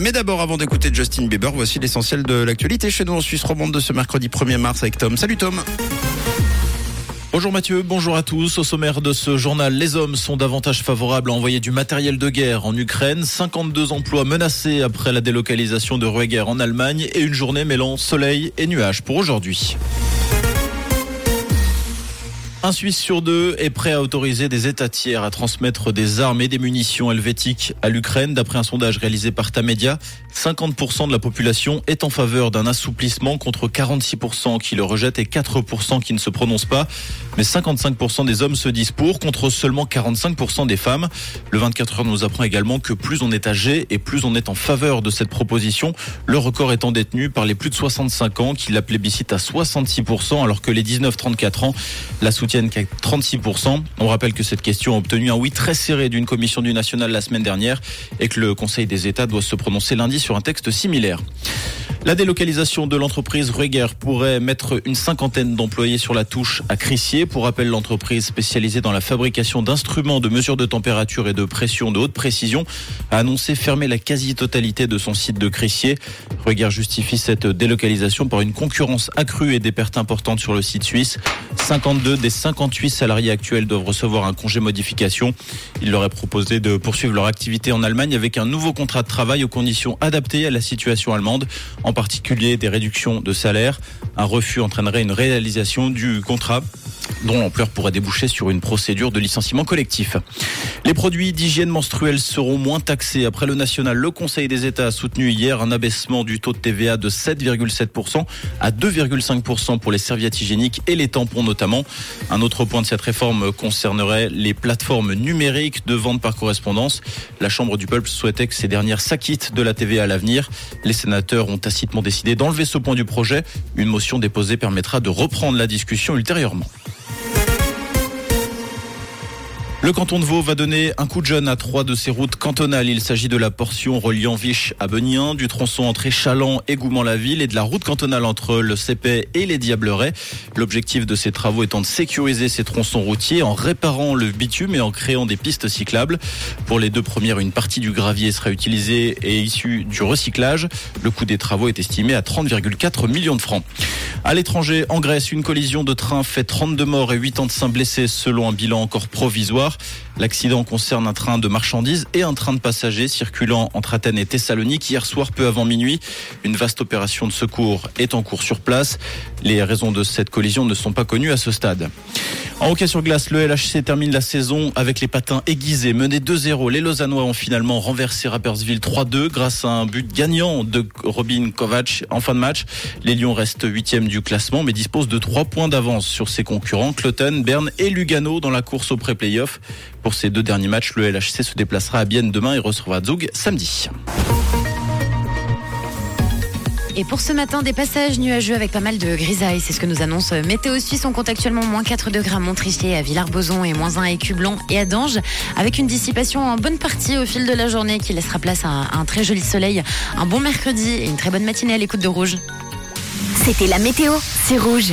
Mais d'abord, avant d'écouter Justin Bieber, voici l'essentiel de l'actualité chez nous en Suisse romande de ce mercredi 1er mars avec Tom. Salut Tom Bonjour Mathieu, bonjour à tous. Au sommaire de ce journal, les hommes sont davantage favorables à envoyer du matériel de guerre en Ukraine. 52 emplois menacés après la délocalisation de Rueger en Allemagne et une journée mêlant soleil et nuages pour aujourd'hui. Un Suisse sur deux est prêt à autoriser des États tiers à transmettre des armes et des munitions helvétiques à l'Ukraine. D'après un sondage réalisé par Tamedia, 50% de la population est en faveur d'un assouplissement contre 46% qui le rejettent et 4% qui ne se prononcent pas. Mais 55% des hommes se disent pour contre seulement 45% des femmes. Le 24 heures nous apprend également que plus on est âgé et plus on est en faveur de cette proposition. Le record étant détenu par les plus de 65 ans qui la plébiscitent à 66% alors que les 19-34 ans la soutiennent qu'à 36%. On rappelle que cette question a obtenu un oui très serré d'une commission du national la semaine dernière et que le Conseil des États doit se prononcer lundi sur un texte similaire. La délocalisation de l'entreprise Rueger pourrait mettre une cinquantaine d'employés sur la touche à Crissier. Pour rappel, l'entreprise spécialisée dans la fabrication d'instruments de mesure de température et de pression de haute précision a annoncé fermer la quasi-totalité de son site de Crissier. Rueger justifie cette délocalisation par une concurrence accrue et des pertes importantes sur le site suisse. 52 des 58 salariés actuels doivent recevoir un congé modification. Il leur est proposé de poursuivre leur activité en Allemagne avec un nouveau contrat de travail aux conditions adaptées à la situation allemande en particulier des réductions de salaire. Un refus entraînerait une réalisation du contrat dont l'ampleur pourrait déboucher sur une procédure de licenciement collectif. Les produits d'hygiène menstruelle seront moins taxés. Après le national, le Conseil des États a soutenu hier un abaissement du taux de TVA de 7,7% à 2,5% pour les serviettes hygiéniques et les tampons notamment. Un autre point de cette réforme concernerait les plateformes numériques de vente par correspondance. La Chambre du peuple souhaitait que ces dernières s'acquittent de la TVA à l'avenir. Les sénateurs ont tacitement décidé d'enlever ce point du projet. Une motion déposée permettra de reprendre la discussion ultérieurement. Le canton de Vaud va donner un coup de jeune à trois de ses routes cantonales. Il s'agit de la portion reliant Viche à Benien, du tronçon entre Chaland et Goument-la-Ville et de la route cantonale entre le Cépet et les Diablerets. L'objectif de ces travaux étant de sécuriser ces tronçons routiers en réparant le bitume et en créant des pistes cyclables. Pour les deux premières, une partie du gravier sera utilisée et issue du recyclage. Le coût des travaux est estimé à 30,4 millions de francs. À l'étranger, en Grèce, une collision de train fait 32 morts et 85 blessés selon un bilan encore provisoire. L'accident concerne un train de marchandises et un train de passagers circulant entre Athènes et Thessalonique hier soir peu avant minuit. Une vaste opération de secours est en cours sur place. Les raisons de cette collision ne sont pas connues à ce stade. En hockey sur glace, le LHC termine la saison avec les patins aiguisés. Menés 2-0, les Lausannois ont finalement renversé Rappersville 3-2 grâce à un but gagnant de Robin Kovac en fin de match. Les Lions restent huitièmes du classement mais disposent de trois points d'avance sur ses concurrents, Cloton, Berne et Lugano dans la course au pré-playoff. Pour ces deux derniers matchs, le LHC se déplacera à Bienne demain et recevra Zug samedi. Et pour ce matin, des passages nuageux avec pas mal de grisailles. C'est ce que nous annonce Météo Suisse. On compte actuellement moins 4 degrés à Montricher, à Villars-Boson et moins 1 à Écublon et à Dange. Avec une dissipation en bonne partie au fil de la journée qui laissera place à un très joli soleil. Un bon mercredi et une très bonne matinée à l'écoute de Rouge. C'était la météo, c'est Rouge.